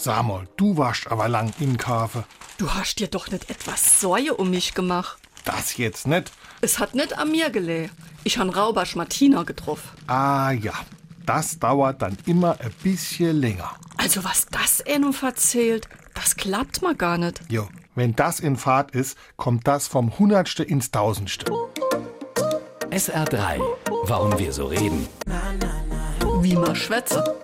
Sag mal, du warst aber lang in Kafe. Du hast dir doch nicht etwas Säue um mich gemacht. Das jetzt nicht. Es hat nicht an mir geleh. Ich han Raubasch Martina getroffen. Ah ja, das dauert dann immer ein bisschen länger. Also was das eh nun verzählt, das klappt mal gar nicht. Jo, wenn das in Fahrt ist, kommt das vom Hundertste ins Tausendste. SR3. Warum wir so reden. Wie man schwätze.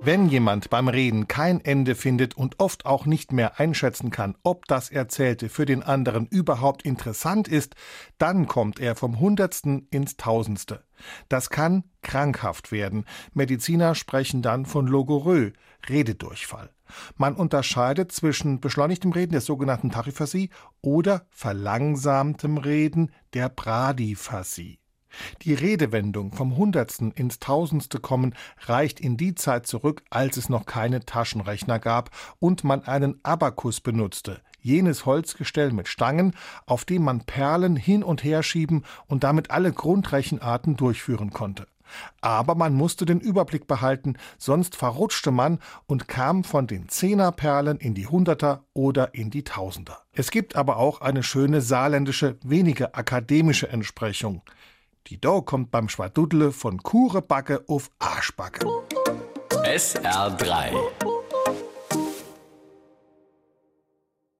Wenn jemand beim Reden kein Ende findet und oft auch nicht mehr einschätzen kann, ob das Erzählte für den anderen überhaupt interessant ist, dann kommt er vom Hundertsten ins Tausendste. Das kann krankhaft werden. Mediziner sprechen dann von Logorö, Rededurchfall. Man unterscheidet zwischen beschleunigtem Reden, der sogenannten Tachiphasie, oder verlangsamtem Reden, der Bradiphasie. Die Redewendung vom Hundertsten ins Tausendste kommen reicht in die Zeit zurück, als es noch keine Taschenrechner gab und man einen Abakus benutzte, jenes Holzgestell mit Stangen, auf dem man Perlen hin und her schieben und damit alle Grundrechenarten durchführen konnte. Aber man musste den Überblick behalten, sonst verrutschte man und kam von den Zehnerperlen in die Hunderter oder in die Tausender. Es gibt aber auch eine schöne saarländische, weniger akademische Entsprechung. Die Do kommt beim Schwadudle von Kurebacke auf Arschbacke. SR3.